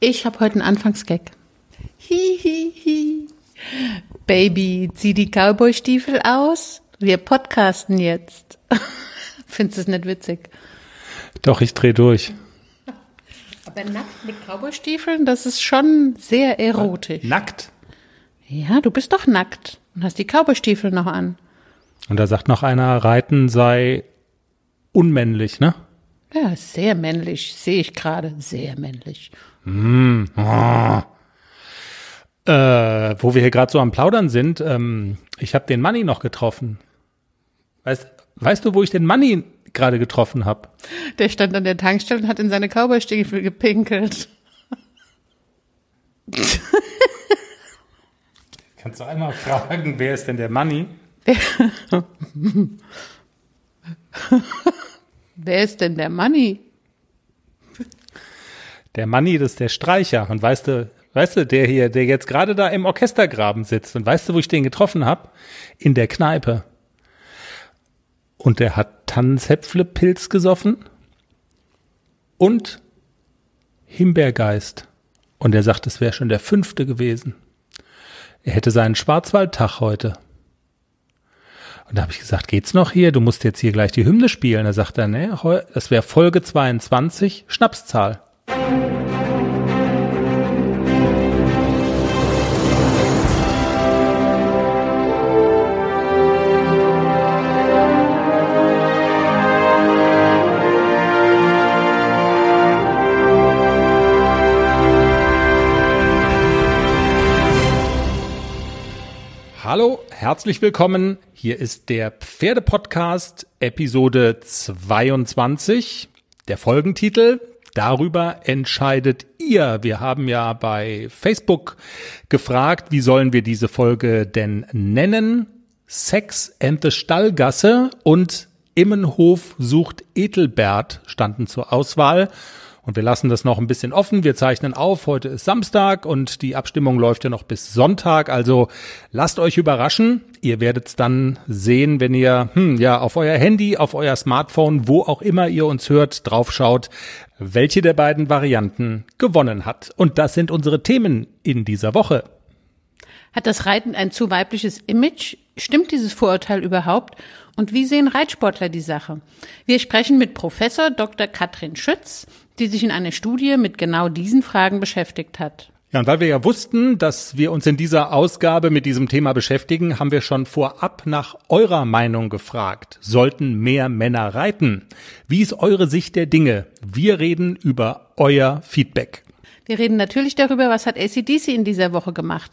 Ich habe heute einen Anfangsgag. Hihihi. Baby, zieh die Cowboy-Stiefel aus. Wir podcasten jetzt. Findest du es nicht witzig? Doch, ich dreh durch. Aber nackt mit Cowboy-Stiefeln, das ist schon sehr erotisch. Nackt. Ja, du bist doch nackt und hast die Cowboy-Stiefel noch an. Und da sagt noch einer, Reiten sei unmännlich, ne? Ja, sehr männlich, sehe ich gerade. Sehr männlich. Äh, wo wir hier gerade so am Plaudern sind, ähm, ich habe den Manni noch getroffen. Weißt, weißt du, wo ich den Manni gerade getroffen habe? Der stand an der Tankstelle und hat in seine Cowboy-Stiefel gepinkelt. Kannst du einmal fragen, wer ist denn der Manni? Wer ist denn der Manni? Der Manni, das ist der Streicher. Und weißt du, weißt du, der hier, der jetzt gerade da im Orchestergraben sitzt. Und weißt du, wo ich den getroffen habe? In der Kneipe. Und der hat Tannenzäpfle-Pilz gesoffen und Himbeergeist. Und er sagt, es wäre schon der fünfte gewesen. Er hätte seinen Schwarzwaldtag heute. Und da habe ich gesagt, geht's noch hier? Du musst jetzt hier gleich die Hymne spielen. Da sagt er, nee, das wäre Folge 22, Schnapszahl. Hallo, herzlich willkommen. Hier ist der Pferdepodcast Episode 22. Der Folgentitel, darüber entscheidet ihr. Wir haben ja bei Facebook gefragt, wie sollen wir diese Folge denn nennen? Sex and the Stallgasse und Immenhof sucht Etelbert standen zur Auswahl. Und wir lassen das noch ein bisschen offen. Wir zeichnen auf. Heute ist Samstag und die Abstimmung läuft ja noch bis Sonntag. Also lasst euch überraschen. Ihr werdet es dann sehen, wenn ihr hm, ja auf euer Handy, auf euer Smartphone, wo auch immer ihr uns hört, draufschaut, welche der beiden Varianten gewonnen hat. Und das sind unsere Themen in dieser Woche. Hat das Reiten ein zu weibliches Image? Stimmt dieses Vorurteil überhaupt? Und wie sehen Reitsportler die Sache? Wir sprechen mit Professor Dr. Katrin Schütz, die sich in einer Studie mit genau diesen Fragen beschäftigt hat. Ja, und weil wir ja wussten, dass wir uns in dieser Ausgabe mit diesem Thema beschäftigen, haben wir schon vorab nach eurer Meinung gefragt. Sollten mehr Männer reiten? Wie ist eure Sicht der Dinge? Wir reden über euer Feedback. Wir reden natürlich darüber, was hat ACDC in dieser Woche gemacht.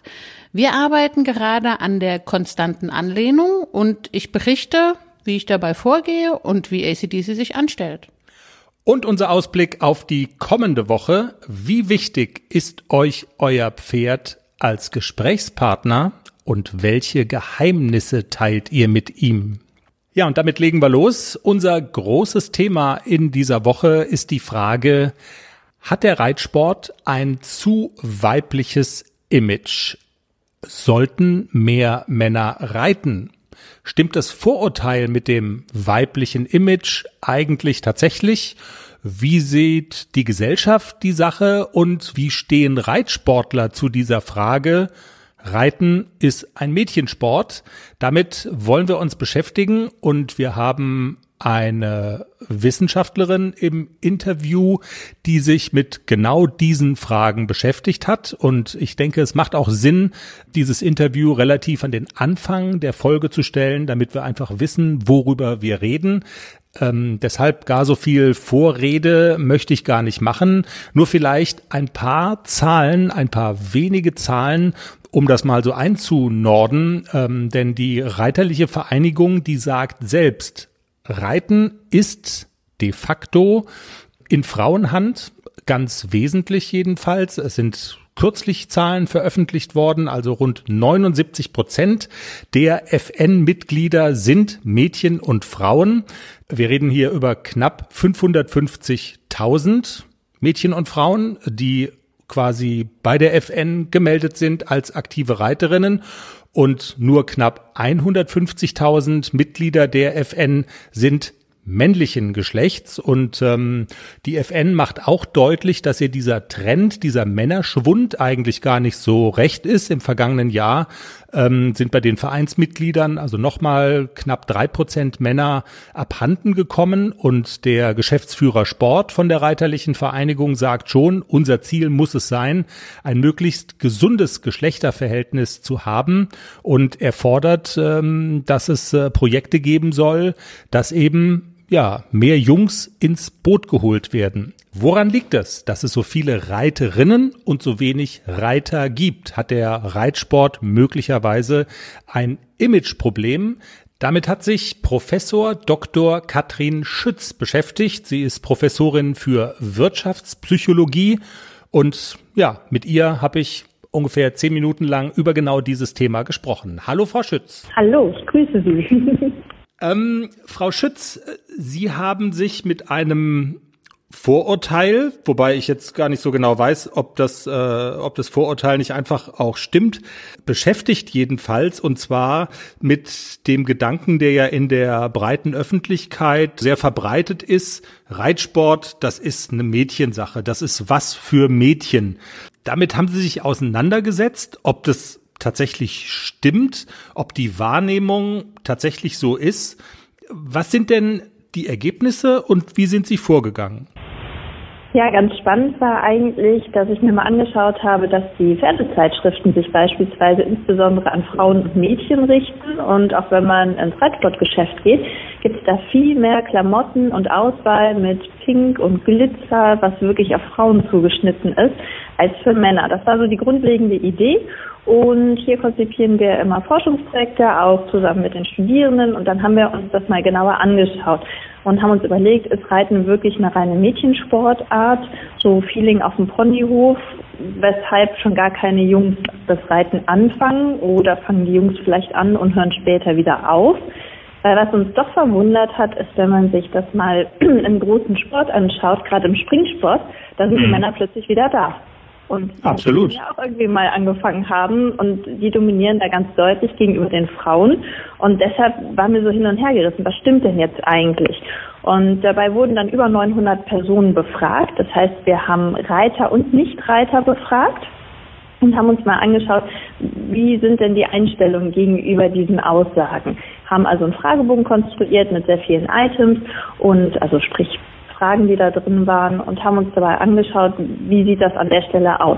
Wir arbeiten gerade an der konstanten Anlehnung und ich berichte, wie ich dabei vorgehe und wie ACDC sich anstellt. Und unser Ausblick auf die kommende Woche. Wie wichtig ist euch euer Pferd als Gesprächspartner und welche Geheimnisse teilt ihr mit ihm? Ja, und damit legen wir los. Unser großes Thema in dieser Woche ist die Frage, hat der Reitsport ein zu weibliches Image? Sollten mehr Männer reiten? Stimmt das Vorurteil mit dem weiblichen Image eigentlich tatsächlich? Wie sieht die Gesellschaft die Sache und wie stehen Reitsportler zu dieser Frage? Reiten ist ein Mädchensport. Damit wollen wir uns beschäftigen und wir haben eine Wissenschaftlerin im Interview, die sich mit genau diesen Fragen beschäftigt hat. Und ich denke, es macht auch Sinn, dieses Interview relativ an den Anfang der Folge zu stellen, damit wir einfach wissen, worüber wir reden. Ähm, deshalb gar so viel Vorrede möchte ich gar nicht machen. Nur vielleicht ein paar Zahlen, ein paar wenige Zahlen, um das mal so einzunorden. Ähm, denn die Reiterliche Vereinigung, die sagt selbst, Reiten ist de facto in Frauenhand, ganz wesentlich jedenfalls. Es sind kürzlich Zahlen veröffentlicht worden, also rund 79 Prozent der FN-Mitglieder sind Mädchen und Frauen. Wir reden hier über knapp 550.000 Mädchen und Frauen, die quasi bei der FN gemeldet sind als aktive Reiterinnen und nur knapp 150.000 Mitglieder der FN sind männlichen Geschlechts. Und ähm, die FN macht auch deutlich, dass ihr dieser Trend, dieser Männerschwund eigentlich gar nicht so recht ist. Im vergangenen Jahr ähm, sind bei den Vereinsmitgliedern also nochmal knapp drei Prozent Männer abhanden gekommen. Und der Geschäftsführer Sport von der Reiterlichen Vereinigung sagt schon, unser Ziel muss es sein, ein möglichst gesundes Geschlechterverhältnis zu haben. Und er fordert, ähm, dass es äh, Projekte geben soll, dass eben ja, mehr Jungs ins Boot geholt werden. Woran liegt es, dass es so viele Reiterinnen und so wenig Reiter gibt? Hat der Reitsport möglicherweise ein Imageproblem? Damit hat sich Professor Dr. Katrin Schütz beschäftigt. Sie ist Professorin für Wirtschaftspsychologie und ja, mit ihr habe ich ungefähr zehn Minuten lang über genau dieses Thema gesprochen. Hallo, Frau Schütz. Hallo, ich grüße Sie. Ähm, Frau Schütz, Sie haben sich mit einem Vorurteil, wobei ich jetzt gar nicht so genau weiß, ob das, äh, ob das Vorurteil nicht einfach auch stimmt, beschäftigt jedenfalls und zwar mit dem Gedanken, der ja in der breiten Öffentlichkeit sehr verbreitet ist. Reitsport, das ist eine Mädchensache, das ist was für Mädchen. Damit haben Sie sich auseinandergesetzt, ob das tatsächlich stimmt, ob die Wahrnehmung tatsächlich so ist. Was sind denn die Ergebnisse und wie sind Sie vorgegangen? Ja, ganz spannend war eigentlich, dass ich mir mal angeschaut habe, dass die Fernsehzeitschriften sich beispielsweise insbesondere an Frauen und Mädchen richten. Und auch wenn man ins Reitsportgeschäft geht, gibt es da viel mehr Klamotten und Auswahl mit Pink und Glitzer, was wirklich auf Frauen zugeschnitten ist, als für Männer. Das war so die grundlegende Idee. Und hier konzipieren wir immer Forschungsprojekte, auch zusammen mit den Studierenden. Und dann haben wir uns das mal genauer angeschaut und haben uns überlegt, ist Reiten wirklich eine reine Mädchensportart, so Feeling auf dem Ponyhof, weshalb schon gar keine Jungs das Reiten anfangen oder fangen die Jungs vielleicht an und hören später wieder auf. Weil was uns doch verwundert hat, ist, wenn man sich das mal im großen Sport anschaut, gerade im Springsport, da sind die mhm. Männer plötzlich wieder da. Und Absolut. die auch irgendwie mal angefangen haben und die dominieren da ganz deutlich gegenüber den Frauen. Und deshalb waren wir so hin und her gerissen. Was stimmt denn jetzt eigentlich? Und dabei wurden dann über 900 Personen befragt. Das heißt, wir haben Reiter und Nichtreiter befragt und haben uns mal angeschaut, wie sind denn die Einstellungen gegenüber diesen Aussagen. Haben also einen Fragebogen konstruiert mit sehr vielen Items und also sprich Fragen, die da drin waren und haben uns dabei angeschaut, wie sieht das an der Stelle aus.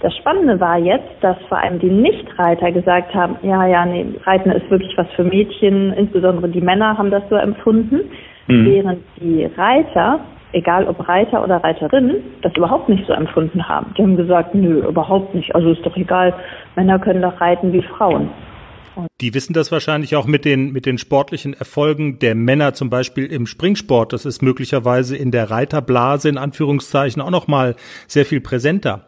Das Spannende war jetzt, dass vor allem die Nichtreiter gesagt haben, ja, ja, nee, Reiten ist wirklich was für Mädchen, insbesondere die Männer haben das so empfunden, mhm. während die Reiter, egal ob Reiter oder Reiterinnen, das überhaupt nicht so empfunden haben. Die haben gesagt, nö, überhaupt nicht, also ist doch egal, Männer können doch reiten wie Frauen. Die wissen das wahrscheinlich auch mit den, mit den sportlichen Erfolgen der Männer, zum Beispiel im Springsport. Das ist möglicherweise in der Reiterblase in Anführungszeichen auch nochmal sehr viel präsenter.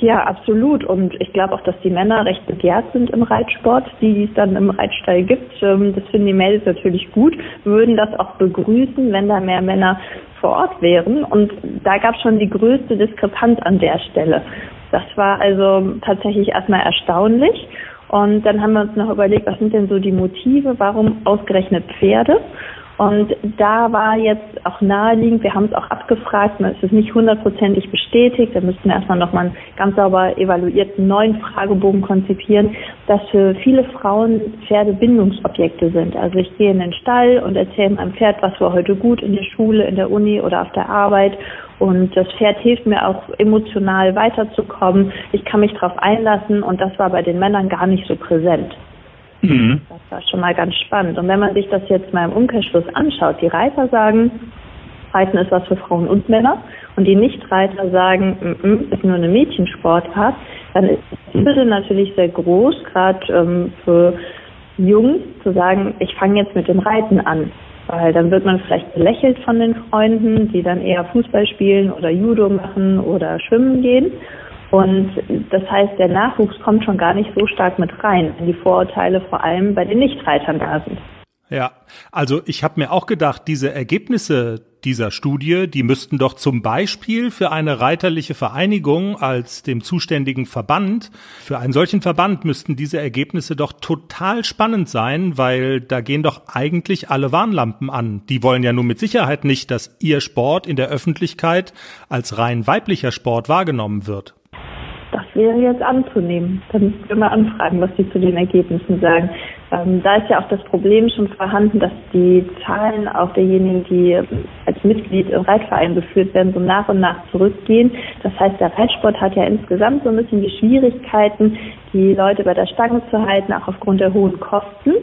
Ja, absolut. Und ich glaube auch, dass die Männer recht begehrt sind im Reitsport, die es dann im Reitstall gibt. Ähm, das finden die Mädels natürlich gut, würden das auch begrüßen, wenn da mehr Männer vor Ort wären. Und da gab es schon die größte Diskrepanz an der Stelle. Das war also tatsächlich erstmal erstaunlich. Und dann haben wir uns noch überlegt, was sind denn so die Motive, warum ausgerechnet Pferde? Und da war jetzt auch naheliegend, wir haben es auch abgefragt, es ist nicht hundertprozentig bestätigt, da müssten wir erstmal nochmal einen ganz sauber evaluierten neuen Fragebogen konzipieren, dass für viele Frauen Pferde Bindungsobjekte sind. Also ich gehe in den Stall und erzähle meinem Pferd, was war heute gut in der Schule, in der Uni oder auf der Arbeit und das Pferd hilft mir auch emotional weiterzukommen. Ich kann mich darauf einlassen und das war bei den Männern gar nicht so präsent. Mhm. Das war schon mal ganz spannend. Und wenn man sich das jetzt mal im Umkehrschluss anschaut, die Reiter sagen, Reiten ist was für Frauen und Männer und die Nichtreiter sagen, mm -mm, ist nur eine Mädchensportart, dann ist die Hürde natürlich sehr groß, gerade ähm, für Jungs zu sagen, ich fange jetzt mit dem Reiten an. Weil dann wird man vielleicht belächelt von den Freunden, die dann eher Fußball spielen oder Judo machen oder schwimmen gehen. Und das heißt, der Nachwuchs kommt schon gar nicht so stark mit rein, wenn die Vorurteile vor allem bei den Nichtreitern da sind. Ja, also ich habe mir auch gedacht, diese Ergebnisse, dieser Studie, die müssten doch zum Beispiel für eine reiterliche Vereinigung als dem zuständigen Verband, für einen solchen Verband müssten diese Ergebnisse doch total spannend sein, weil da gehen doch eigentlich alle Warnlampen an. Die wollen ja nun mit Sicherheit nicht, dass ihr Sport in der Öffentlichkeit als rein weiblicher Sport wahrgenommen wird. Das wäre jetzt anzunehmen. Dann müssen wir mal anfragen, was sie zu den Ergebnissen sagen. Ähm, da ist ja auch das Problem schon vorhanden, dass die Zahlen auch derjenigen, die als Mitglied im Reitverein geführt werden, so nach und nach zurückgehen. Das heißt, der Reitsport hat ja insgesamt so ein bisschen die Schwierigkeiten, die Leute bei der Stange zu halten, auch aufgrund der hohen Kosten.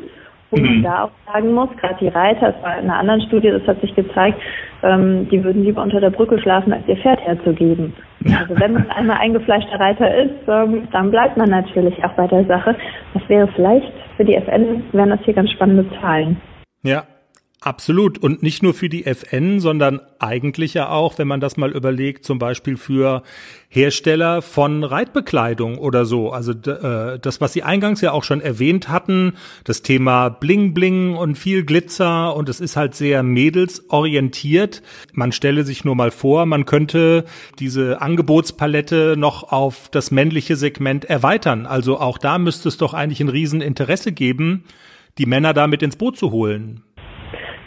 Wo man mhm. da auch sagen muss, gerade die Reiter, es war in einer anderen Studie, das hat sich gezeigt, ähm, die würden lieber unter der Brücke schlafen, als ihr Pferd herzugeben. Also wenn man einmal eingefleischter Reiter ist, ähm, dann bleibt man natürlich auch bei der Sache. Das wäre vielleicht für die FN, wären das hier ganz spannende Zahlen. Ja, Absolut. Und nicht nur für die FN, sondern eigentlich ja auch, wenn man das mal überlegt, zum Beispiel für Hersteller von Reitbekleidung oder so. Also äh, das, was Sie eingangs ja auch schon erwähnt hatten, das Thema Bling Bling und viel Glitzer und es ist halt sehr mädelsorientiert. Man stelle sich nur mal vor, man könnte diese Angebotspalette noch auf das männliche Segment erweitern. Also auch da müsste es doch eigentlich ein Rieseninteresse geben, die Männer da mit ins Boot zu holen.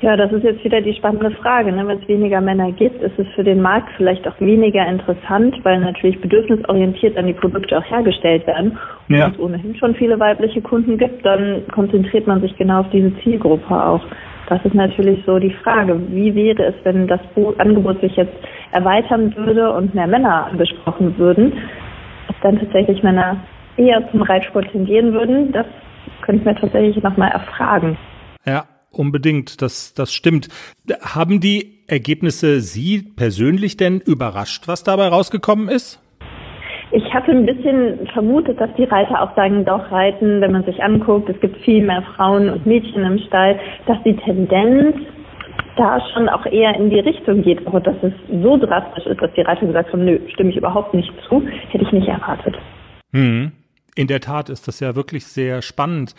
Ja, das ist jetzt wieder die spannende Frage. Ne? Wenn es weniger Männer gibt, ist es für den Markt vielleicht auch weniger interessant, weil natürlich bedürfnisorientiert dann die Produkte auch hergestellt werden. Und ja. wenn es ohnehin schon viele weibliche Kunden gibt, dann konzentriert man sich genau auf diese Zielgruppe auch. Das ist natürlich so die Frage. Wie wäre es, wenn das Angebot sich jetzt erweitern würde und mehr Männer angesprochen würden? Ob dann tatsächlich Männer eher zum Reitsport tendieren würden, das könnte ich mir tatsächlich nochmal erfragen. Ja, unbedingt, das, das stimmt. Haben die Ergebnisse Sie persönlich denn überrascht, was dabei rausgekommen ist? Ich hatte ein bisschen vermutet, dass die Reiter auch sagen, doch reiten, wenn man sich anguckt, es gibt viel mehr Frauen und Mädchen im Stall, dass die Tendenz da schon auch eher in die Richtung geht. Aber dass es so drastisch ist, dass die Reiter gesagt haben, nö, stimme ich überhaupt nicht zu, hätte ich nicht erwartet. Hm. In der Tat ist das ja wirklich sehr spannend.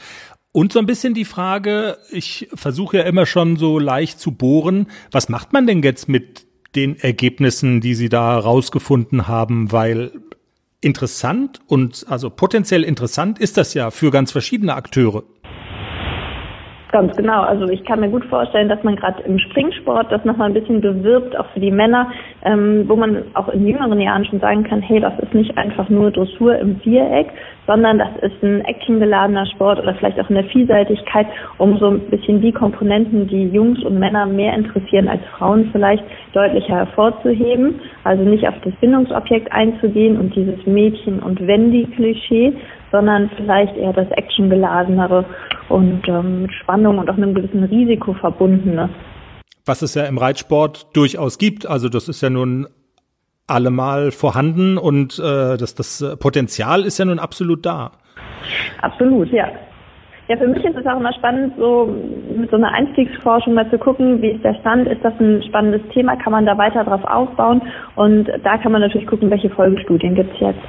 Und so ein bisschen die Frage, ich versuche ja immer schon so leicht zu bohren, was macht man denn jetzt mit den Ergebnissen, die Sie da rausgefunden haben, weil interessant und also potenziell interessant ist das ja für ganz verschiedene Akteure. Ganz genau. Also ich kann mir gut vorstellen, dass man gerade im Springsport das nochmal ein bisschen bewirbt, auch für die Männer, ähm, wo man auch in jüngeren Jahren schon sagen kann, hey, das ist nicht einfach nur Dressur im Viereck, sondern das ist ein actiongeladener Sport oder vielleicht auch in der Vielseitigkeit, um so ein bisschen die Komponenten, die Jungs und Männer mehr interessieren als Frauen vielleicht, deutlicher hervorzuheben. Also nicht auf das Bindungsobjekt einzugehen und dieses Mädchen- und Wendy-Klischee, sondern vielleicht eher das actiongeladenere und ähm, mit Spannung und auch einem gewissen Risiko verbundene. Was es ja im Reitsport durchaus gibt. Also das ist ja nun allemal vorhanden und äh, das, das Potenzial ist ja nun absolut da. Absolut, ja. Ja, für mich ist es auch immer spannend, so mit so einer Einstiegsforschung mal zu gucken, wie ist der Stand, ist das ein spannendes Thema, kann man da weiter drauf aufbauen und da kann man natürlich gucken, welche Folgestudien gibt es jetzt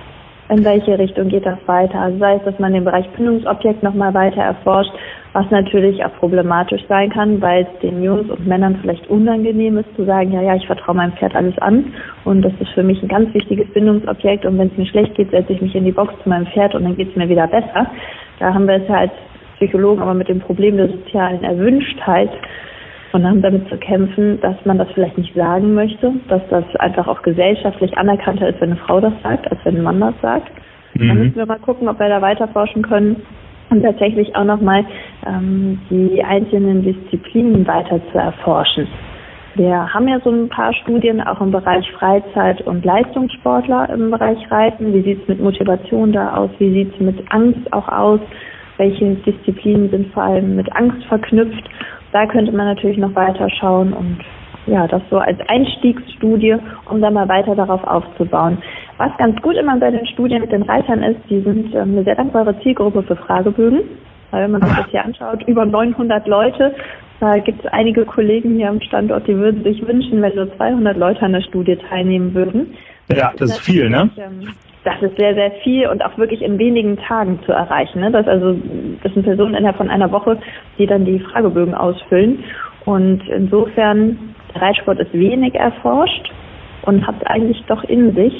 in welche Richtung geht das weiter. Also sei es, dass man den Bereich Bindungsobjekt nochmal weiter erforscht, was natürlich auch problematisch sein kann, weil es den Jungs und Männern vielleicht unangenehm ist zu sagen, ja, ja, ich vertraue meinem Pferd alles an und das ist für mich ein ganz wichtiges Bindungsobjekt und wenn es mir schlecht geht, setze ich mich in die Box zu meinem Pferd und dann geht es mir wieder besser. Da haben wir es ja als Psychologen aber mit dem Problem der sozialen Erwünschtheit und haben damit zu kämpfen, dass man das vielleicht nicht sagen möchte, dass das einfach auch gesellschaftlich anerkannter ist, wenn eine Frau das sagt, als wenn ein Mann das sagt. Mhm. Da müssen wir mal gucken, ob wir da weiter forschen können und tatsächlich auch nochmal ähm, die einzelnen Disziplinen weiter zu erforschen. Wir haben ja so ein paar Studien auch im Bereich Freizeit und Leistungssportler im Bereich Reiten. Wie sieht es mit Motivation da aus? Wie sieht es mit Angst auch aus? Welche Disziplinen sind vor allem mit Angst verknüpft? Da könnte man natürlich noch weiter schauen und ja, das so als Einstiegsstudie, um dann mal weiter darauf aufzubauen. Was ganz gut immer bei den Studien mit den Reitern ist, die sind ähm, eine sehr dankbare Zielgruppe für Fragebögen. Weil wenn man sich das hier anschaut, über 900 Leute, da gibt es einige Kollegen hier am Standort, die würden sich wünschen, wenn nur 200 Leute an der Studie teilnehmen würden. Ja, das, das ist viel, ne? Das ist sehr, sehr viel und auch wirklich in wenigen Tagen zu erreichen. Ne? Das, also, das sind Personen innerhalb von einer Woche, die dann die Fragebögen ausfüllen. Und insofern Der Reitsport ist wenig erforscht und hat eigentlich doch in sich.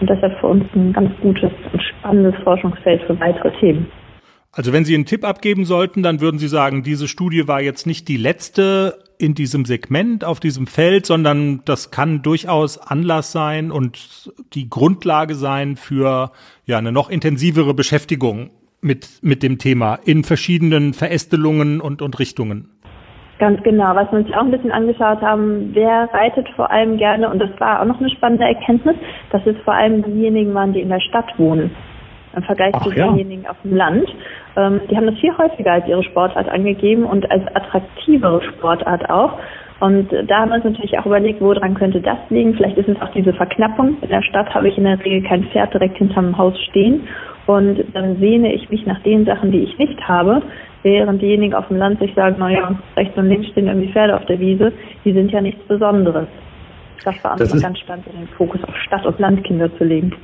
Und deshalb für uns ein ganz gutes und spannendes Forschungsfeld für weitere Themen. Also wenn Sie einen Tipp abgeben sollten, dann würden Sie sagen, diese Studie war jetzt nicht die letzte in diesem Segment, auf diesem Feld, sondern das kann durchaus Anlass sein und die Grundlage sein für ja eine noch intensivere Beschäftigung mit, mit dem Thema in verschiedenen Verästelungen und, und Richtungen. Ganz genau. Was wir uns auch ein bisschen angeschaut haben, wer reitet vor allem gerne, und das war auch noch eine spannende Erkenntnis, dass es vor allem diejenigen waren, die in der Stadt wohnen. Im Vergleich Ach, zu ja. denjenigen auf dem Land. Ähm, die haben das viel häufiger als ihre Sportart angegeben und als attraktivere Sportart auch. Und da haben wir uns natürlich auch überlegt, woran könnte das liegen. Vielleicht ist es auch diese Verknappung. In der Stadt habe ich in der Regel kein Pferd direkt hinterm Haus stehen. Und dann sehne ich mich nach den Sachen, die ich nicht habe, während diejenigen auf dem Land sich sagen, naja, rechts und links stehen irgendwie Pferde auf der Wiese, die sind ja nichts Besonderes. Das war einfach ganz spannend, den Fokus auf Stadt- und Landkinder zu legen.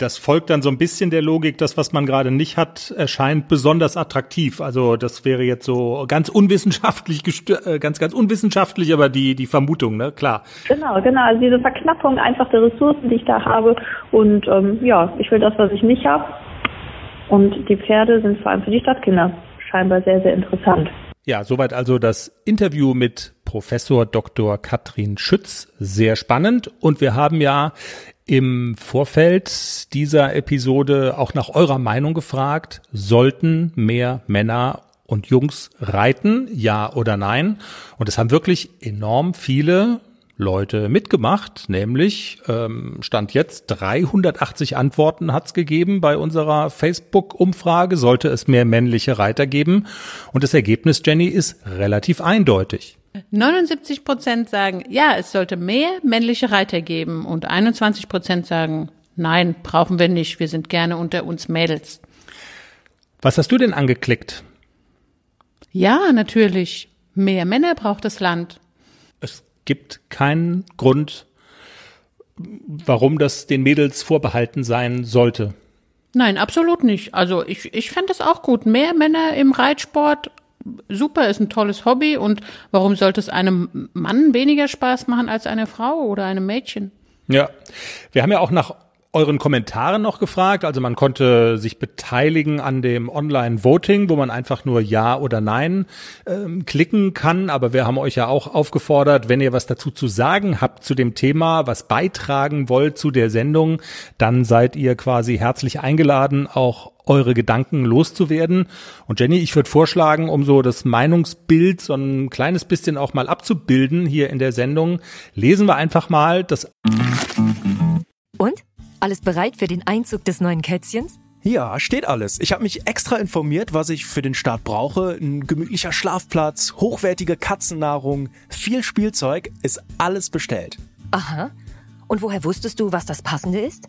Das folgt dann so ein bisschen der Logik, das, was man gerade nicht hat, erscheint besonders attraktiv. Also das wäre jetzt so ganz unwissenschaftlich, äh, ganz, ganz unwissenschaftlich, aber die, die Vermutung, ne, klar. Genau, genau. Also diese Verknappung einfach der Ressourcen, die ich da habe. Und ähm, ja, ich will das, was ich nicht habe. Und die Pferde sind vor allem für die Stadtkinder scheinbar sehr, sehr interessant. Ja, soweit also das Interview mit Professor Dr. Katrin Schütz. Sehr spannend. Und wir haben ja im Vorfeld dieser Episode auch nach eurer Meinung gefragt. Sollten mehr Männer und Jungs reiten? Ja oder nein? Und es haben wirklich enorm viele Leute mitgemacht, nämlich ähm, stand jetzt 380 Antworten hat's gegeben bei unserer Facebook-Umfrage, sollte es mehr männliche Reiter geben. Und das Ergebnis, Jenny, ist relativ eindeutig. 79 Prozent sagen, ja, es sollte mehr männliche Reiter geben und 21 Prozent sagen, nein, brauchen wir nicht, wir sind gerne unter uns Mädels. Was hast du denn angeklickt? Ja, natürlich. Mehr Männer braucht das Land. Es gibt keinen Grund, warum das den Mädels vorbehalten sein sollte. Nein, absolut nicht. Also ich, ich fände es auch gut. Mehr Männer im Reitsport, super, ist ein tolles Hobby. Und warum sollte es einem Mann weniger Spaß machen als eine Frau oder einem Mädchen? Ja, wir haben ja auch nach euren Kommentaren noch gefragt. Also man konnte sich beteiligen an dem Online-Voting, wo man einfach nur Ja oder Nein ähm, klicken kann. Aber wir haben euch ja auch aufgefordert, wenn ihr was dazu zu sagen habt zu dem Thema, was beitragen wollt zu der Sendung, dann seid ihr quasi herzlich eingeladen, auch eure Gedanken loszuwerden. Und Jenny, ich würde vorschlagen, um so das Meinungsbild so ein kleines bisschen auch mal abzubilden hier in der Sendung, lesen wir einfach mal das. Und? Alles bereit für den Einzug des neuen Kätzchens? Ja, steht alles. Ich habe mich extra informiert, was ich für den Start brauche. Ein gemütlicher Schlafplatz, hochwertige Katzennahrung, viel Spielzeug, ist alles bestellt. Aha. Und woher wusstest du, was das Passende ist?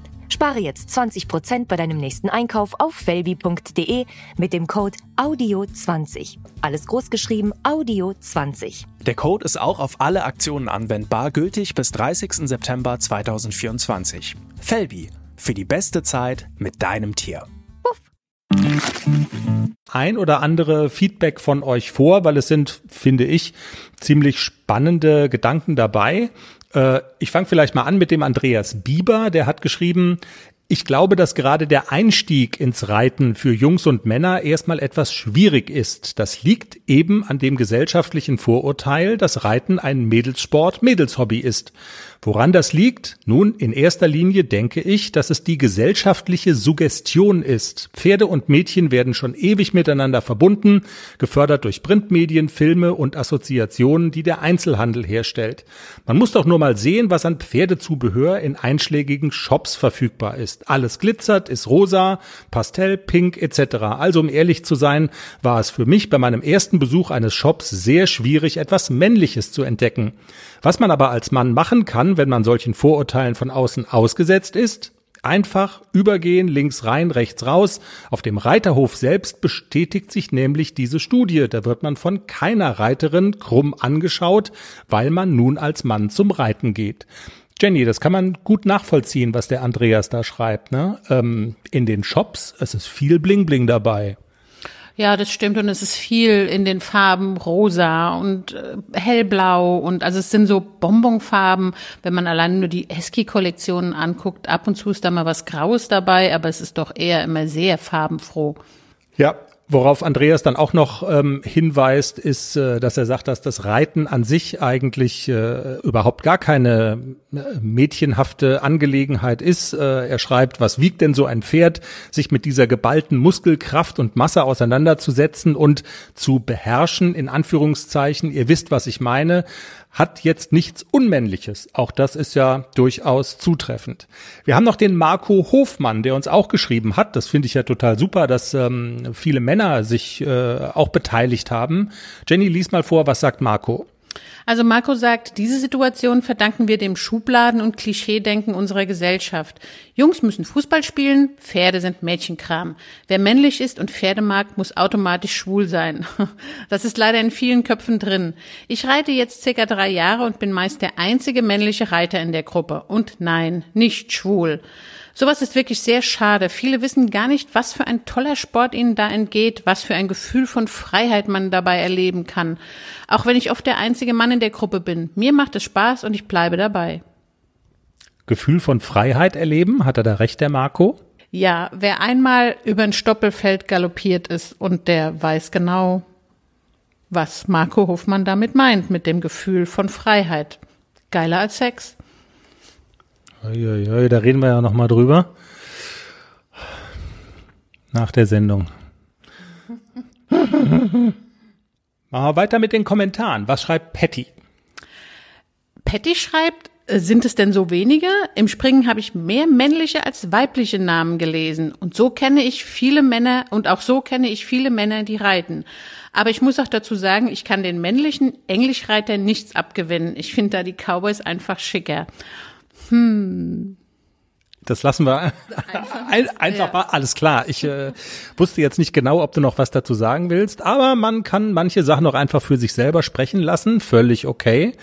Spare jetzt 20% bei deinem nächsten Einkauf auf felbi.de mit dem Code AUDIO20. Alles großgeschrieben AUDIO20. Der Code ist auch auf alle Aktionen anwendbar, gültig bis 30. September 2024. Felbi, für die beste Zeit mit deinem Tier. Puff. Ein oder andere Feedback von euch vor, weil es sind, finde ich, ziemlich spannende Gedanken dabei. Äh, ich fange vielleicht mal an mit dem Andreas Bieber, der hat geschrieben, ich glaube, dass gerade der Einstieg ins Reiten für Jungs und Männer erstmal etwas schwierig ist. Das liegt eben an dem gesellschaftlichen Vorurteil, dass Reiten ein Mädelssport, Mädelshobby ist. Woran das liegt? Nun, in erster Linie denke ich, dass es die gesellschaftliche Suggestion ist. Pferde und Mädchen werden schon ewig miteinander verbunden, gefördert durch Printmedien, Filme und Assoziationen, die der Einzelhandel herstellt. Man muss doch nur mal sehen, was an Pferdezubehör in einschlägigen Shops verfügbar ist. Alles glitzert, ist rosa, Pastell, Pink etc. Also um ehrlich zu sein, war es für mich bei meinem ersten Besuch eines Shops sehr schwierig, etwas Männliches zu entdecken. Was man aber als Mann machen kann, wenn man solchen Vorurteilen von außen ausgesetzt ist, Einfach übergehen, links rein, rechts raus. Auf dem Reiterhof selbst bestätigt sich nämlich diese Studie. Da wird man von keiner Reiterin krumm angeschaut, weil man nun als Mann zum Reiten geht. Jenny, das kann man gut nachvollziehen, was der Andreas da schreibt. Ne? Ähm, in den Shops, es ist viel Bling Bling dabei. Ja, das stimmt und es ist viel in den Farben rosa und äh, hellblau und also es sind so Bonbonfarben, wenn man allein nur die Eski-Kollektionen anguckt. Ab und zu ist da mal was Graues dabei, aber es ist doch eher immer sehr farbenfroh. Ja, Worauf Andreas dann auch noch ähm, hinweist, ist, äh, dass er sagt, dass das Reiten an sich eigentlich äh, überhaupt gar keine äh, mädchenhafte Angelegenheit ist. Äh, er schreibt, was wiegt denn so ein Pferd, sich mit dieser geballten Muskelkraft und Masse auseinanderzusetzen und zu beherrschen, in Anführungszeichen. Ihr wisst, was ich meine hat jetzt nichts Unmännliches. Auch das ist ja durchaus zutreffend. Wir haben noch den Marco Hofmann, der uns auch geschrieben hat. Das finde ich ja total super, dass ähm, viele Männer sich äh, auch beteiligt haben. Jenny, lies mal vor, was sagt Marco? Also Marco sagt, diese Situation verdanken wir dem Schubladen- und Klischeedenken unserer Gesellschaft. Jungs müssen Fußball spielen, Pferde sind Mädchenkram. Wer männlich ist und Pferde mag, muss automatisch schwul sein. Das ist leider in vielen Köpfen drin. Ich reite jetzt circa drei Jahre und bin meist der einzige männliche Reiter in der Gruppe. Und nein, nicht schwul. Sowas ist wirklich sehr schade. Viele wissen gar nicht, was für ein toller Sport ihnen da entgeht, was für ein Gefühl von Freiheit man dabei erleben kann. Auch wenn ich oft der einzige Mann in der Gruppe bin. Mir macht es Spaß und ich bleibe dabei. Gefühl von Freiheit erleben, hat er da recht, der Marco? Ja, wer einmal über ein Stoppelfeld galoppiert ist und der weiß genau, was Marco Hofmann damit meint, mit dem Gefühl von Freiheit. Geiler als Sex. Uiuiui, da reden wir ja noch mal drüber. Nach der Sendung. Machen wir weiter mit den Kommentaren. Was schreibt Patty? Patty schreibt, äh, sind es denn so wenige? Im Springen habe ich mehr männliche als weibliche Namen gelesen. Und so kenne ich viele Männer und auch so kenne ich viele Männer, die reiten. Aber ich muss auch dazu sagen, ich kann den männlichen Englischreitern nichts abgewinnen. Ich finde da die Cowboys einfach schicker. Hm. Das lassen wir einfach, ein, einfach ja. mal, alles klar. Ich äh, wusste jetzt nicht genau, ob du noch was dazu sagen willst, aber man kann manche Sachen auch einfach für sich selber sprechen lassen, völlig okay.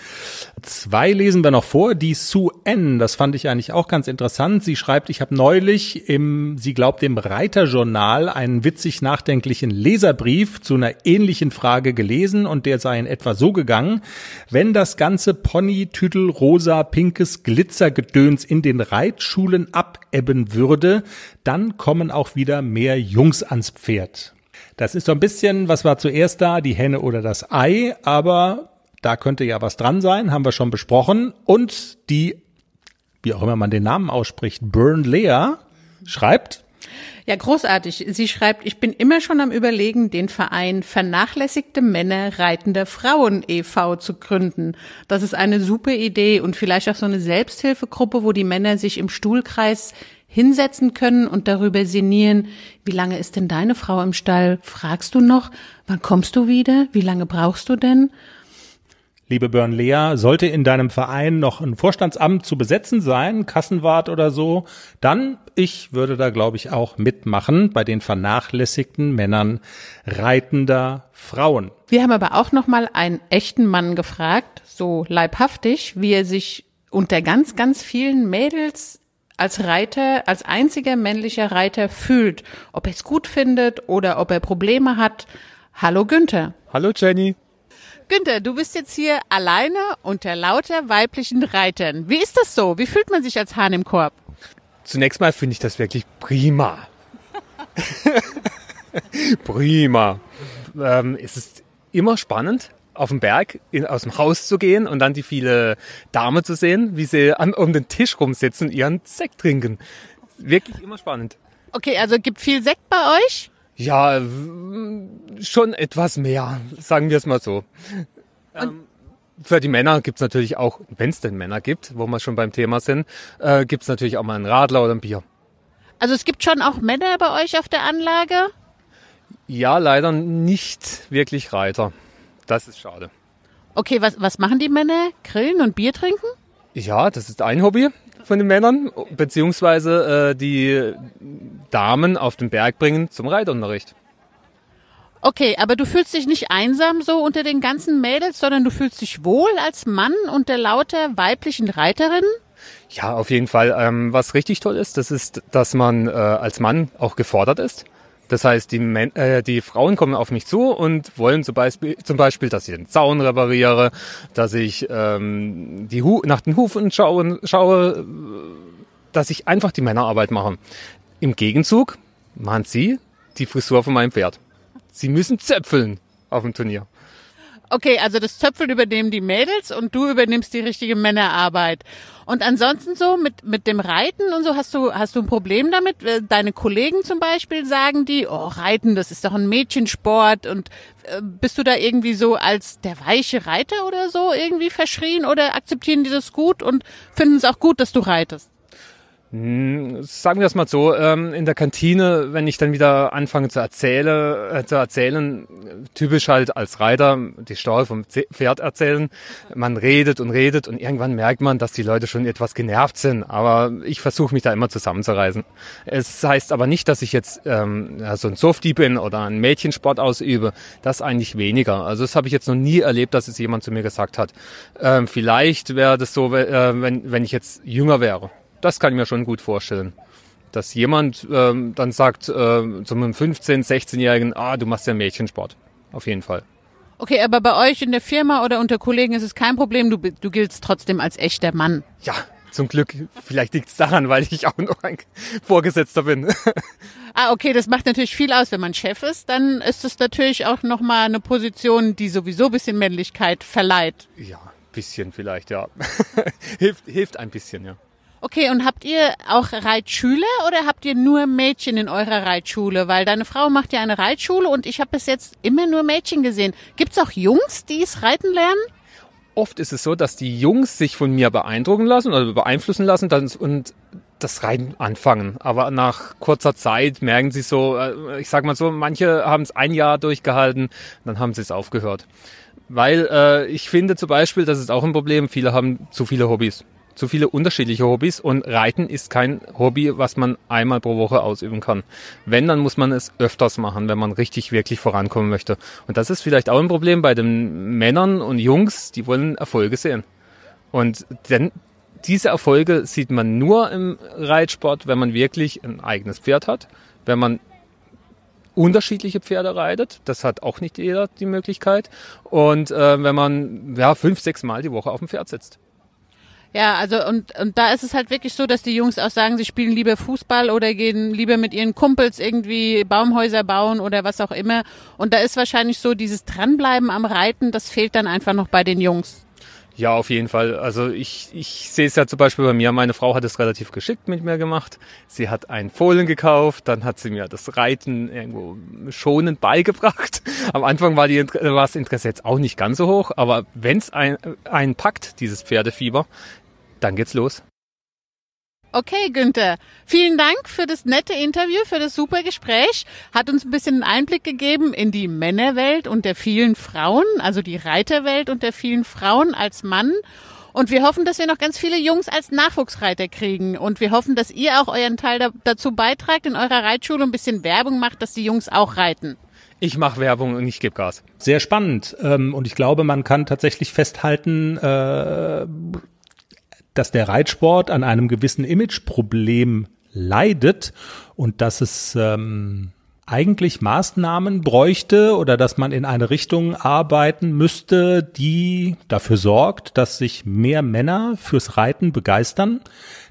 Zwei lesen wir noch vor, die Sue N, das fand ich eigentlich auch ganz interessant. Sie schreibt, ich habe neulich im, sie glaubt, im Reiterjournal einen witzig nachdenklichen Leserbrief zu einer ähnlichen Frage gelesen und der sei in etwa so gegangen, wenn das ganze Pony, Tüdel, rosa, pinkes Glitzergedöns in den Reitschulen abebben würde, dann kommen auch wieder mehr Jungs ans Pferd. Das ist so ein bisschen, was war zuerst da, die Henne oder das Ei, aber da könnte ja was dran sein, haben wir schon besprochen. Und die, wie auch immer man den Namen ausspricht, Burn Lea schreibt, ja, großartig. Sie schreibt, ich bin immer schon am Überlegen, den Verein Vernachlässigte Männer reitender Frauen e.V. zu gründen. Das ist eine super Idee und vielleicht auch so eine Selbsthilfegruppe, wo die Männer sich im Stuhlkreis hinsetzen können und darüber sinnieren, wie lange ist denn deine Frau im Stall? Fragst du noch? Wann kommst du wieder? Wie lange brauchst du denn? Liebe Börn Lea, sollte in deinem Verein noch ein Vorstandsamt zu besetzen sein, Kassenwart oder so, dann, ich würde da glaube ich auch mitmachen bei den vernachlässigten Männern reitender Frauen. Wir haben aber auch noch mal einen echten Mann gefragt, so leibhaftig, wie er sich unter ganz, ganz vielen Mädels als Reiter, als einziger männlicher Reiter fühlt, ob er es gut findet oder ob er Probleme hat. Hallo Günther. Hallo Jenny. Günther, du bist jetzt hier alleine unter lauter weiblichen Reitern. Wie ist das so? Wie fühlt man sich als Hahn im Korb? Zunächst mal finde ich das wirklich prima. prima. Ähm, es ist immer spannend, auf den Berg in, aus dem Haus zu gehen und dann die viele Damen zu sehen, wie sie an, um den Tisch rumsitzen und ihren Sekt trinken. Wirklich immer spannend. Okay, also gibt viel Sekt bei euch? Ja, schon etwas mehr, sagen wir es mal so. Ähm, für die Männer gibt's natürlich auch, wenn es denn Männer gibt, wo wir schon beim Thema sind, äh, gibt's natürlich auch mal einen Radler oder ein Bier. Also es gibt schon auch Männer bei euch auf der Anlage? Ja, leider nicht wirklich Reiter. Das ist schade. Okay, was, was machen die Männer? Grillen und Bier trinken? Ja, das ist ein Hobby von den Männern, beziehungsweise äh, die Damen auf den Berg bringen zum Reitunterricht. Okay, aber du fühlst dich nicht einsam so unter den ganzen Mädels, sondern du fühlst dich wohl als Mann unter lauter weiblichen Reiterinnen? Ja, auf jeden Fall. Ähm, was richtig toll ist, das ist, dass man äh, als Mann auch gefordert ist. Das heißt, die, Män äh, die Frauen kommen auf mich zu und wollen zum Beispiel, zum Beispiel dass ich den Zaun repariere, dass ich ähm, die Hu nach den Hufen schaue, schaue, äh, dass ich einfach die Männerarbeit mache. Im Gegenzug machen sie die Frisur von meinem Pferd. Sie müssen zöpfeln auf dem Turnier. Okay, also das Zöpfeln übernehmen die Mädels und du übernimmst die richtige Männerarbeit. Und ansonsten so mit, mit dem Reiten und so hast du, hast du ein Problem damit? Äh, Deine Kollegen zum Beispiel sagen die, oh, Reiten, das ist doch ein Mädchensport und äh, bist du da irgendwie so als der weiche Reiter oder so irgendwie verschrien oder akzeptieren die das gut und finden es auch gut, dass du reitest? Sagen wir es mal so, ähm, in der Kantine, wenn ich dann wieder anfange zu, erzähle, äh, zu erzählen, typisch halt als Reiter die Story vom Pferd erzählen, man redet und redet und irgendwann merkt man, dass die Leute schon etwas genervt sind, aber ich versuche mich da immer zusammenzureißen. Es heißt aber nicht, dass ich jetzt ähm, so ein Softie bin oder einen Mädchensport ausübe, das eigentlich weniger. Also das habe ich jetzt noch nie erlebt, dass es jemand zu mir gesagt hat. Ähm, vielleicht wäre das so, äh, wenn, wenn ich jetzt jünger wäre. Das kann ich mir schon gut vorstellen. Dass jemand ähm, dann sagt äh, zu einem 15-, 16-Jährigen, ah, du machst ja Mädchensport. Auf jeden Fall. Okay, aber bei euch in der Firma oder unter Kollegen ist es kein Problem, du, du giltst trotzdem als echter Mann. Ja, zum Glück. Vielleicht liegt es daran, weil ich auch noch ein Vorgesetzter bin. Ah, okay, das macht natürlich viel aus. Wenn man Chef ist, dann ist es natürlich auch nochmal eine Position, die sowieso ein bisschen Männlichkeit verleiht. ja, bisschen vielleicht, ja. hilft, hilft ein bisschen, ja. Okay, und habt ihr auch Reitschüler oder habt ihr nur Mädchen in eurer Reitschule? Weil deine Frau macht ja eine Reitschule und ich habe bis jetzt immer nur Mädchen gesehen. Gibt's auch Jungs, die es reiten lernen? Oft ist es so, dass die Jungs sich von mir beeindrucken lassen oder beeinflussen lassen und das Reiten anfangen. Aber nach kurzer Zeit merken sie so, äh, ich sag mal so, manche haben es ein Jahr durchgehalten, dann haben sie es aufgehört. Weil äh, ich finde zum Beispiel, das ist auch ein Problem, viele haben zu viele Hobbys. Zu viele unterschiedliche Hobbys und Reiten ist kein Hobby, was man einmal pro Woche ausüben kann. Wenn, dann muss man es öfters machen, wenn man richtig, wirklich vorankommen möchte. Und das ist vielleicht auch ein Problem bei den Männern und Jungs, die wollen Erfolge sehen. Und denn diese Erfolge sieht man nur im Reitsport, wenn man wirklich ein eigenes Pferd hat, wenn man unterschiedliche Pferde reitet. Das hat auch nicht jeder die Möglichkeit. Und äh, wenn man ja fünf, sechs Mal die Woche auf dem Pferd sitzt. Ja, also und, und da ist es halt wirklich so, dass die Jungs auch sagen, sie spielen lieber Fußball oder gehen lieber mit ihren Kumpels irgendwie Baumhäuser bauen oder was auch immer. Und da ist wahrscheinlich so dieses Dranbleiben am Reiten, das fehlt dann einfach noch bei den Jungs. Ja, auf jeden Fall. Also ich, ich sehe es ja zum Beispiel bei mir. Meine Frau hat es relativ geschickt mit mir gemacht. Sie hat einen Fohlen gekauft, dann hat sie mir das Reiten irgendwo schonend beigebracht. Am Anfang war, die, war das Interesse jetzt auch nicht ganz so hoch, aber wenn es ein, einen packt, dieses Pferdefieber, dann geht's los. Okay, Günther. Vielen Dank für das nette Interview, für das super Gespräch. Hat uns ein bisschen einen Einblick gegeben in die Männerwelt und der vielen Frauen, also die Reiterwelt und der vielen Frauen als Mann. Und wir hoffen, dass wir noch ganz viele Jungs als Nachwuchsreiter kriegen. Und wir hoffen, dass ihr auch euren Teil da, dazu beitragt, in eurer Reitschule ein bisschen Werbung macht, dass die Jungs auch reiten. Ich mache Werbung und ich gebe Gas. Sehr spannend. Ähm, und ich glaube, man kann tatsächlich festhalten, äh, dass der Reitsport an einem gewissen Imageproblem leidet und dass es ähm, eigentlich Maßnahmen bräuchte oder dass man in eine Richtung arbeiten müsste, die dafür sorgt, dass sich mehr Männer fürs Reiten begeistern.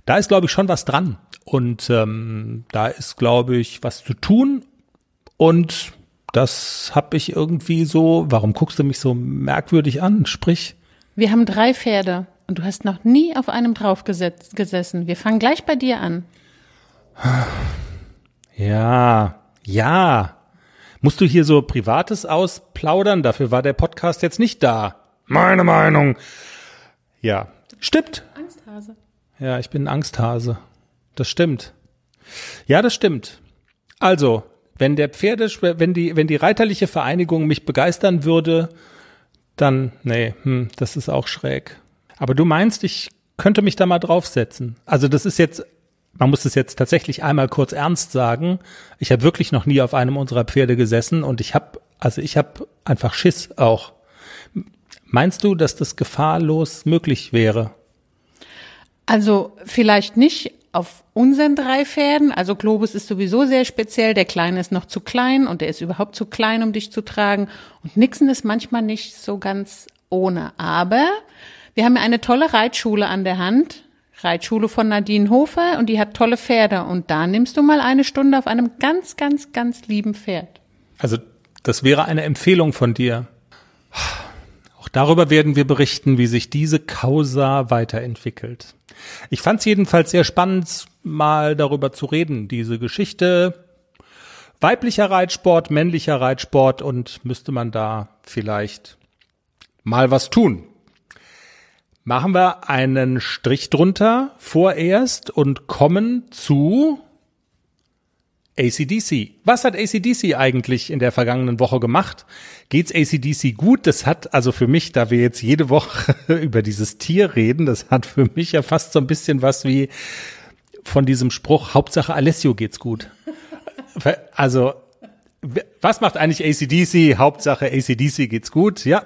Da ist, glaube ich, schon was dran. Und ähm, da ist, glaube ich, was zu tun. Und das habe ich irgendwie so. Warum guckst du mich so merkwürdig an? Sprich. Wir haben drei Pferde und du hast noch nie auf einem drauf gesessen. Wir fangen gleich bei dir an. Ja, ja. Musst du hier so Privates ausplaudern? Dafür war der Podcast jetzt nicht da. Meine Meinung. Ja, stimmt. Angsthase. Ja, ich bin ein Angsthase. Das stimmt. Ja, das stimmt. Also, wenn der Pferde, wenn die, wenn die reiterliche Vereinigung mich begeistern würde, dann, nee, hm, das ist auch schräg. Aber du meinst, ich könnte mich da mal draufsetzen. Also das ist jetzt, man muss es jetzt tatsächlich einmal kurz ernst sagen. Ich habe wirklich noch nie auf einem unserer Pferde gesessen und ich habe, also ich habe einfach Schiss auch. Meinst du, dass das gefahrlos möglich wäre? Also vielleicht nicht auf unseren drei Pferden. Also Globus ist sowieso sehr speziell. Der Kleine ist noch zu klein und der ist überhaupt zu klein, um dich zu tragen. Und Nixon ist manchmal nicht so ganz ohne. Aber wir haben ja eine tolle Reitschule an der Hand. Reitschule von Nadine Hofer und die hat tolle Pferde. Und da nimmst du mal eine Stunde auf einem ganz, ganz, ganz lieben Pferd. Also das wäre eine Empfehlung von dir. Auch darüber werden wir berichten, wie sich diese Causa weiterentwickelt. Ich fand es jedenfalls sehr spannend, mal darüber zu reden, diese Geschichte. Weiblicher Reitsport, männlicher Reitsport und müsste man da vielleicht mal was tun. Machen wir einen Strich drunter vorerst und kommen zu ACDC. Was hat ACDC eigentlich in der vergangenen Woche gemacht? Geht's ACDC gut? Das hat also für mich, da wir jetzt jede Woche über dieses Tier reden, das hat für mich ja fast so ein bisschen was wie von diesem Spruch, Hauptsache Alessio geht's gut. Also, was macht eigentlich ACDC? Hauptsache ACDC geht's gut, ja.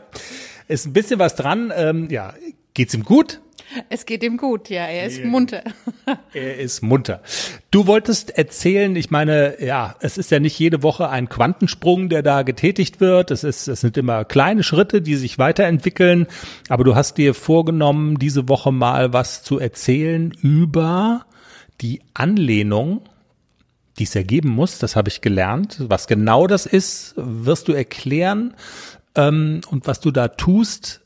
Ist ein bisschen was dran, ähm, ja. Geht's ihm gut? Es geht ihm gut, ja, er ist munter. Er ist munter. Du wolltest erzählen, ich meine, ja, es ist ja nicht jede Woche ein Quantensprung, der da getätigt wird. Es ist, es sind immer kleine Schritte, die sich weiterentwickeln. Aber du hast dir vorgenommen, diese Woche mal was zu erzählen über die Anlehnung, die es ergeben muss. Das habe ich gelernt. Was genau das ist, wirst du erklären. Ähm, und was du da tust,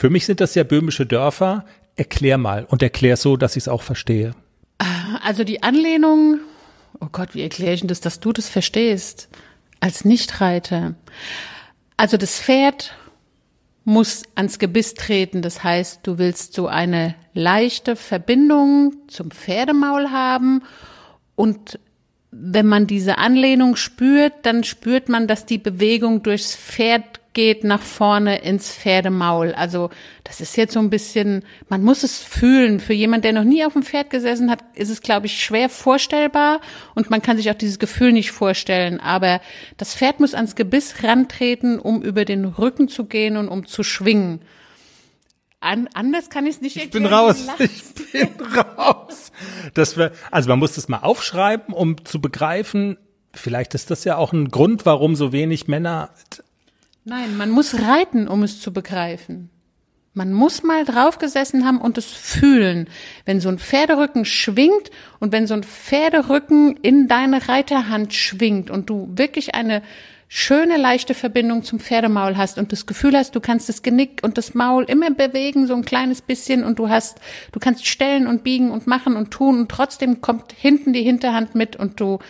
für mich sind das ja böhmische Dörfer. Erklär mal und erklär so, dass ich es auch verstehe. Also die Anlehnung, oh Gott, wie erkläre ich denn das, dass du das verstehst? Als Nichtreiter. Also das Pferd muss ans Gebiss treten. Das heißt, du willst so eine leichte Verbindung zum Pferdemaul haben und wenn man diese Anlehnung spürt, dann spürt man, dass die Bewegung durchs Pferd geht nach vorne ins Pferdemaul. Also das ist jetzt so ein bisschen, man muss es fühlen. Für jemand, der noch nie auf dem Pferd gesessen hat, ist es, glaube ich, schwer vorstellbar und man kann sich auch dieses Gefühl nicht vorstellen. Aber das Pferd muss ans Gebiss rantreten, um über den Rücken zu gehen und um zu schwingen. An, anders kann ich es nicht ich erklären. Bin raus. Ich bin raus. Das wär, also man muss das mal aufschreiben, um zu begreifen, vielleicht ist das ja auch ein Grund, warum so wenig Männer Nein, man muss reiten, um es zu begreifen. Man muss mal draufgesessen haben und es fühlen. Wenn so ein Pferderücken schwingt und wenn so ein Pferderücken in deine Reiterhand schwingt und du wirklich eine schöne, leichte Verbindung zum Pferdemaul hast und das Gefühl hast, du kannst das Genick und das Maul immer bewegen, so ein kleines bisschen und du hast, du kannst stellen und biegen und machen und tun und trotzdem kommt hinten die Hinterhand mit und du,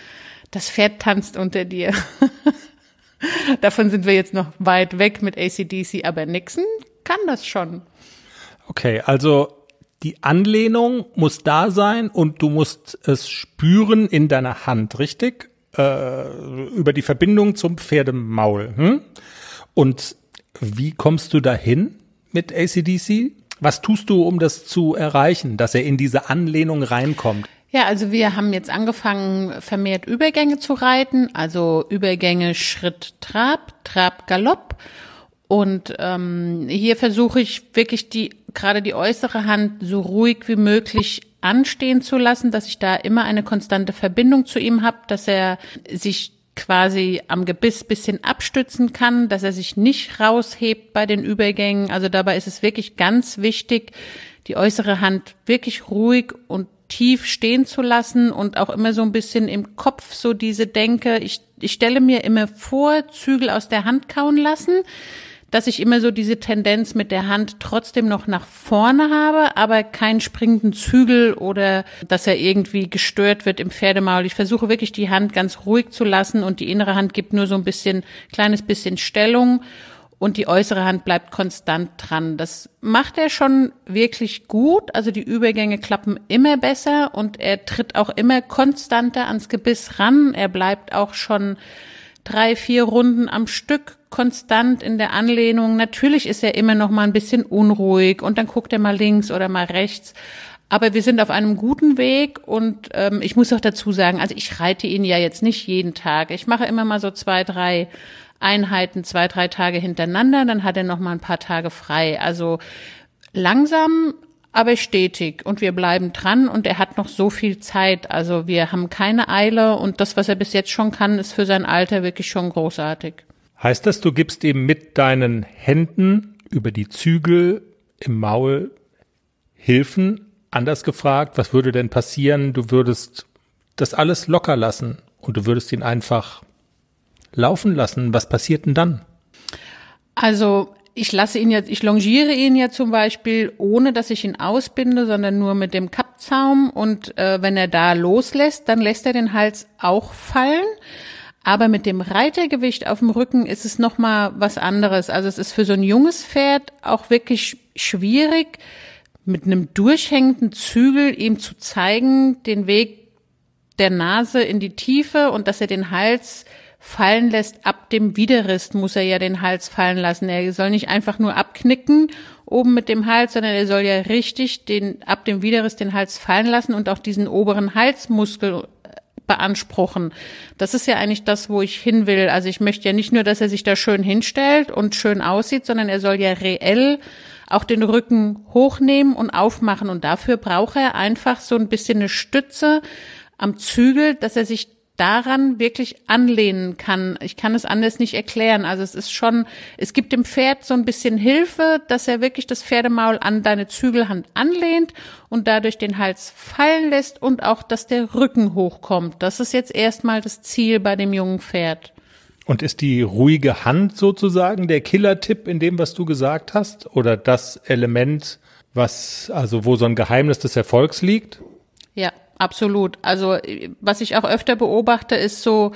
das Pferd tanzt unter dir. Davon sind wir jetzt noch weit weg mit ACDC, aber Nixon kann das schon. Okay, also die Anlehnung muss da sein und du musst es spüren in deiner Hand, richtig? Äh, über die Verbindung zum Pferdemaul. Hm? Und wie kommst du dahin mit ACDC? Was tust du, um das zu erreichen, dass er in diese Anlehnung reinkommt? Ja, also wir haben jetzt angefangen, vermehrt Übergänge zu reiten, also Übergänge Schritt, Trab, Trab, Galopp. Und ähm, hier versuche ich wirklich die gerade die äußere Hand so ruhig wie möglich anstehen zu lassen, dass ich da immer eine konstante Verbindung zu ihm habe, dass er sich quasi am Gebiss bisschen abstützen kann, dass er sich nicht raushebt bei den Übergängen. Also dabei ist es wirklich ganz wichtig, die äußere Hand wirklich ruhig und tief stehen zu lassen und auch immer so ein bisschen im Kopf so diese Denke, ich ich stelle mir immer vor, Zügel aus der Hand kauen lassen dass ich immer so diese Tendenz mit der Hand trotzdem noch nach vorne habe, aber keinen springenden Zügel oder dass er irgendwie gestört wird im Pferdemaul. Ich versuche wirklich die Hand ganz ruhig zu lassen und die innere Hand gibt nur so ein bisschen, kleines bisschen Stellung und die äußere Hand bleibt konstant dran. Das macht er schon wirklich gut. Also die Übergänge klappen immer besser und er tritt auch immer konstanter ans Gebiss ran. Er bleibt auch schon drei, vier Runden am Stück konstant in der Anlehnung. Natürlich ist er immer noch mal ein bisschen unruhig und dann guckt er mal links oder mal rechts. Aber wir sind auf einem guten Weg und ähm, ich muss auch dazu sagen, also ich reite ihn ja jetzt nicht jeden Tag. Ich mache immer mal so zwei, drei Einheiten, zwei, drei Tage hintereinander, dann hat er noch mal ein paar Tage frei. Also langsam, aber stetig und wir bleiben dran und er hat noch so viel Zeit. Also wir haben keine Eile und das, was er bis jetzt schon kann, ist für sein Alter wirklich schon großartig. Heißt das, du gibst ihm mit deinen Händen über die Zügel im Maul Hilfen? Anders gefragt, was würde denn passieren? Du würdest das alles locker lassen und du würdest ihn einfach laufen lassen. Was passiert denn dann? Also ich lasse ihn jetzt, ich longiere ihn ja zum Beispiel, ohne dass ich ihn ausbinde, sondern nur mit dem Kappzaum. Und äh, wenn er da loslässt, dann lässt er den Hals auch fallen. Aber mit dem Reitergewicht auf dem Rücken ist es noch mal was anderes. Also es ist für so ein junges Pferd auch wirklich schwierig, mit einem durchhängenden Zügel ihm zu zeigen, den Weg der Nase in die Tiefe und dass er den Hals fallen lässt. Ab dem Widerrist muss er ja den Hals fallen lassen. Er soll nicht einfach nur abknicken oben mit dem Hals, sondern er soll ja richtig den, ab dem Widerrist den Hals fallen lassen und auch diesen oberen Halsmuskel beanspruchen. Das ist ja eigentlich das, wo ich hin will. Also ich möchte ja nicht nur, dass er sich da schön hinstellt und schön aussieht, sondern er soll ja reell auch den Rücken hochnehmen und aufmachen. Und dafür braucht er einfach so ein bisschen eine Stütze am Zügel, dass er sich daran wirklich anlehnen kann. Ich kann es anders nicht erklären. Also es ist schon, es gibt dem Pferd so ein bisschen Hilfe, dass er wirklich das Pferdemaul an deine Zügelhand anlehnt und dadurch den Hals fallen lässt und auch, dass der Rücken hochkommt. Das ist jetzt erstmal das Ziel bei dem jungen Pferd. Und ist die ruhige Hand sozusagen der Killer-Tipp in dem, was du gesagt hast? Oder das Element, was, also wo so ein Geheimnis des Erfolgs liegt? Ja, absolut. Also was ich auch öfter beobachte, ist so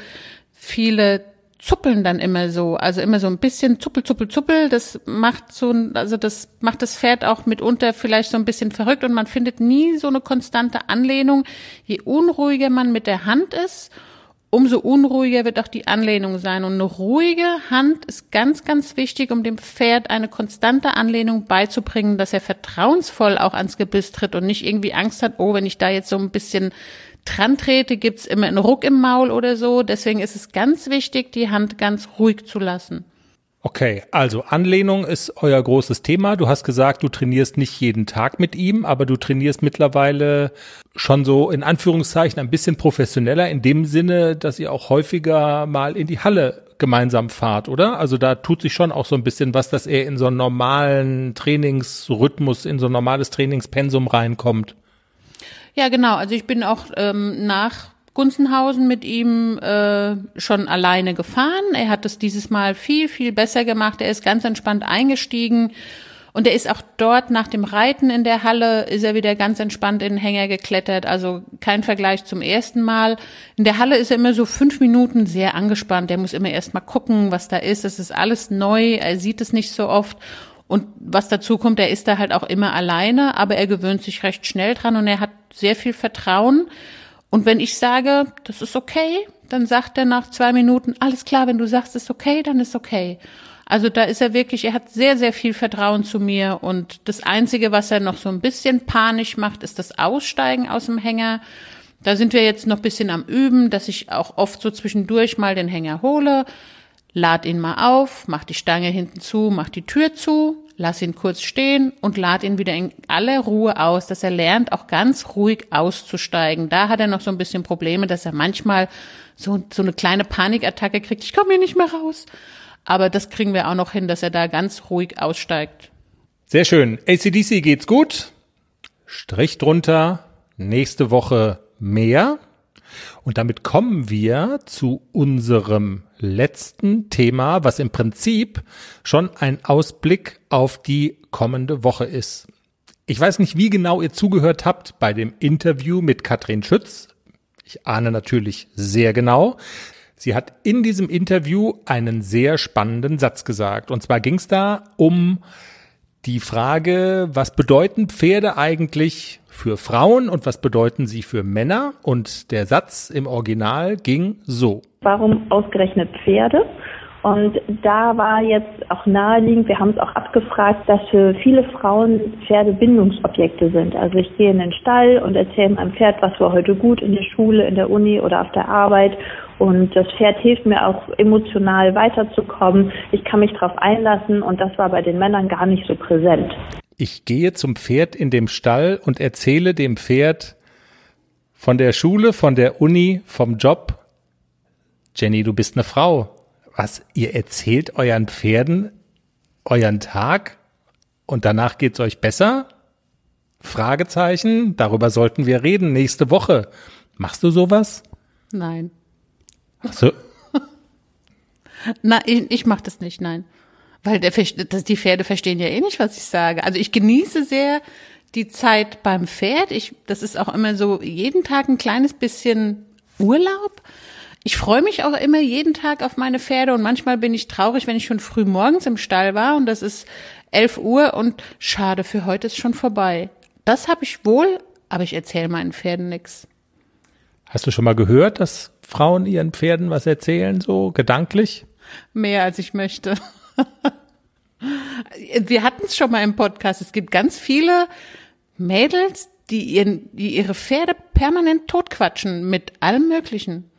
viele zuppeln dann immer so, also immer so ein bisschen zuppel, zuppel, zuppel. Das macht so, also das macht das Pferd auch mitunter vielleicht so ein bisschen verrückt und man findet nie so eine konstante Anlehnung. Je unruhiger man mit der Hand ist umso unruhiger wird auch die Anlehnung sein. Und eine ruhige Hand ist ganz, ganz wichtig, um dem Pferd eine konstante Anlehnung beizubringen, dass er vertrauensvoll auch ans Gebiss tritt und nicht irgendwie Angst hat, oh, wenn ich da jetzt so ein bisschen dran trete, gibt's immer einen Ruck im Maul oder so. Deswegen ist es ganz wichtig, die Hand ganz ruhig zu lassen. Okay, also Anlehnung ist euer großes Thema. Du hast gesagt, du trainierst nicht jeden Tag mit ihm, aber du trainierst mittlerweile schon so in Anführungszeichen ein bisschen professioneller in dem Sinne, dass ihr auch häufiger mal in die Halle gemeinsam fahrt, oder? Also da tut sich schon auch so ein bisschen was, dass er in so einen normalen Trainingsrhythmus, in so ein normales Trainingspensum reinkommt. Ja, genau. Also ich bin auch ähm, nach Gunzenhausen mit ihm äh, schon alleine gefahren. Er hat es dieses Mal viel, viel besser gemacht. Er ist ganz entspannt eingestiegen. Und er ist auch dort nach dem Reiten in der Halle, ist er wieder ganz entspannt in den Hänger geklettert. Also kein Vergleich zum ersten Mal. In der Halle ist er immer so fünf Minuten sehr angespannt. Er muss immer erst mal gucken, was da ist. Es ist alles neu. Er sieht es nicht so oft. Und was dazu kommt, er ist da halt auch immer alleine, aber er gewöhnt sich recht schnell dran und er hat sehr viel Vertrauen. Und wenn ich sage, das ist okay, dann sagt er nach zwei Minuten, alles klar, wenn du sagst, ist okay, dann ist okay. Also da ist er wirklich, er hat sehr, sehr viel Vertrauen zu mir und das Einzige, was er noch so ein bisschen panisch macht, ist das Aussteigen aus dem Hänger. Da sind wir jetzt noch ein bisschen am Üben, dass ich auch oft so zwischendurch mal den Hänger hole, lad ihn mal auf, mach die Stange hinten zu, mach die Tür zu, lass ihn kurz stehen und lad ihn wieder in aller Ruhe aus, dass er lernt, auch ganz ruhig auszusteigen. Da hat er noch so ein bisschen Probleme, dass er manchmal so, so eine kleine Panikattacke kriegt. Ich komme hier nicht mehr raus. Aber das kriegen wir auch noch hin, dass er da ganz ruhig aussteigt. Sehr schön. ACDC geht's gut. Strich drunter. Nächste Woche mehr. Und damit kommen wir zu unserem letzten Thema, was im Prinzip schon ein Ausblick auf die kommende Woche ist. Ich weiß nicht, wie genau ihr zugehört habt bei dem Interview mit Katrin Schütz. Ich ahne natürlich sehr genau. Sie hat in diesem Interview einen sehr spannenden Satz gesagt. Und zwar ging es da um die Frage, was bedeuten Pferde eigentlich für Frauen und was bedeuten sie für Männer? Und der Satz im Original ging so. Warum ausgerechnet Pferde? Und da war jetzt auch naheliegend, wir haben es auch abgefragt, dass für viele Frauen Pferde Bindungsobjekte sind. Also ich gehe in den Stall und erzähle meinem Pferd, was war heute gut in der Schule, in der Uni oder auf der Arbeit. Und das Pferd hilft mir auch emotional weiterzukommen. Ich kann mich darauf einlassen und das war bei den Männern gar nicht so präsent. Ich gehe zum Pferd in dem Stall und erzähle dem Pferd von der Schule, von der Uni, vom Job. Jenny, du bist eine Frau was, ihr erzählt euren Pferden euren Tag und danach geht's euch besser? Fragezeichen, darüber sollten wir reden nächste Woche. Machst du sowas? Nein. Ach so. Na, ich, ich mach das nicht, nein. Weil der, das, die Pferde verstehen ja eh nicht, was ich sage. Also ich genieße sehr die Zeit beim Pferd. Ich, das ist auch immer so jeden Tag ein kleines bisschen Urlaub ich freue mich auch immer jeden Tag auf meine Pferde und manchmal bin ich traurig, wenn ich schon früh morgens im Stall war und das ist 11 Uhr und schade, für heute ist schon vorbei. Das habe ich wohl, aber ich erzähle meinen Pferden nix. Hast du schon mal gehört, dass Frauen ihren Pferden was erzählen, so gedanklich? Mehr als ich möchte. Wir hatten es schon mal im Podcast. Es gibt ganz viele Mädels, die, ihren, die ihre Pferde permanent totquatschen mit allem Möglichen.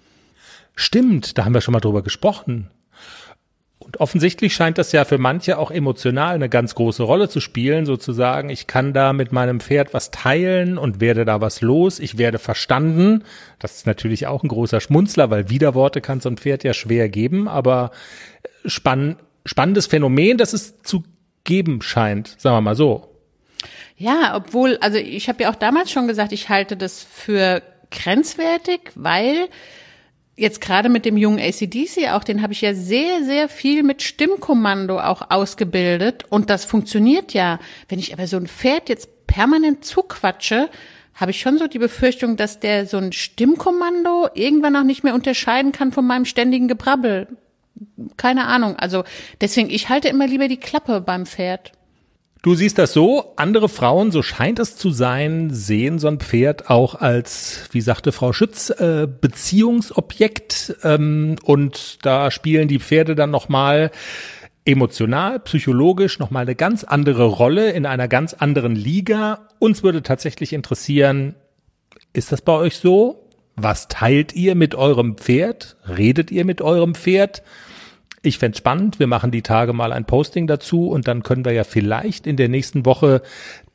Stimmt, da haben wir schon mal drüber gesprochen. Offensichtlich scheint das ja für manche auch emotional eine ganz große Rolle zu spielen, sozusagen, ich kann da mit meinem Pferd was teilen und werde da was los, ich werde verstanden. Das ist natürlich auch ein großer Schmunzler, weil Widerworte kann so ein Pferd ja schwer geben, aber spann spannendes Phänomen, das es zu geben scheint, sagen wir mal so. Ja, obwohl, also ich habe ja auch damals schon gesagt, ich halte das für grenzwertig, weil jetzt gerade mit dem jungen ACDC auch, den habe ich ja sehr, sehr viel mit Stimmkommando auch ausgebildet und das funktioniert ja. Wenn ich aber so ein Pferd jetzt permanent zuquatsche, habe ich schon so die Befürchtung, dass der so ein Stimmkommando irgendwann auch nicht mehr unterscheiden kann von meinem ständigen Gebrabbel. Keine Ahnung. Also deswegen, ich halte immer lieber die Klappe beim Pferd. Du siehst das so, andere Frauen, so scheint es zu sein, sehen so ein Pferd auch als, wie sagte Frau Schütz, äh, Beziehungsobjekt ähm, und da spielen die Pferde dann nochmal emotional, psychologisch nochmal eine ganz andere Rolle in einer ganz anderen Liga. Uns würde tatsächlich interessieren, ist das bei euch so? Was teilt ihr mit eurem Pferd? Redet ihr mit eurem Pferd? Ich fände spannend. Wir machen die Tage mal ein Posting dazu und dann können wir ja vielleicht in der nächsten Woche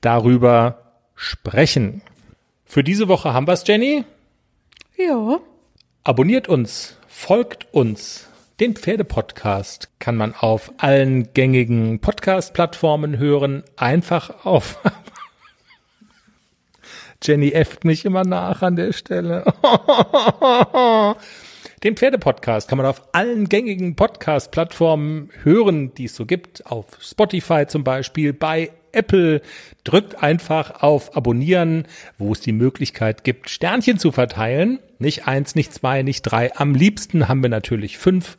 darüber sprechen. Für diese Woche haben wir's, Jenny. Ja. Abonniert uns, folgt uns. Den Pferdepodcast kann man auf allen gängigen Podcast-Plattformen hören. Einfach auf. Jenny äfft mich immer nach an der Stelle. Den Pferdepodcast kann man auf allen gängigen Podcast-Plattformen hören, die es so gibt. Auf Spotify zum Beispiel, bei Apple. Drückt einfach auf Abonnieren, wo es die Möglichkeit gibt, Sternchen zu verteilen. Nicht eins, nicht zwei, nicht drei. Am liebsten haben wir natürlich fünf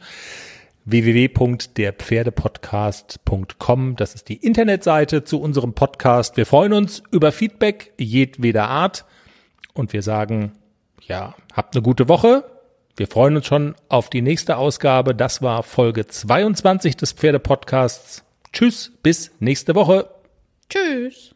www.derpferdepodcast.com. Das ist die Internetseite zu unserem Podcast. Wir freuen uns über Feedback jedweder Art und wir sagen, ja, habt eine gute Woche. Wir freuen uns schon auf die nächste Ausgabe. Das war Folge 22 des Pferdepodcasts. Tschüss, bis nächste Woche. Tschüss.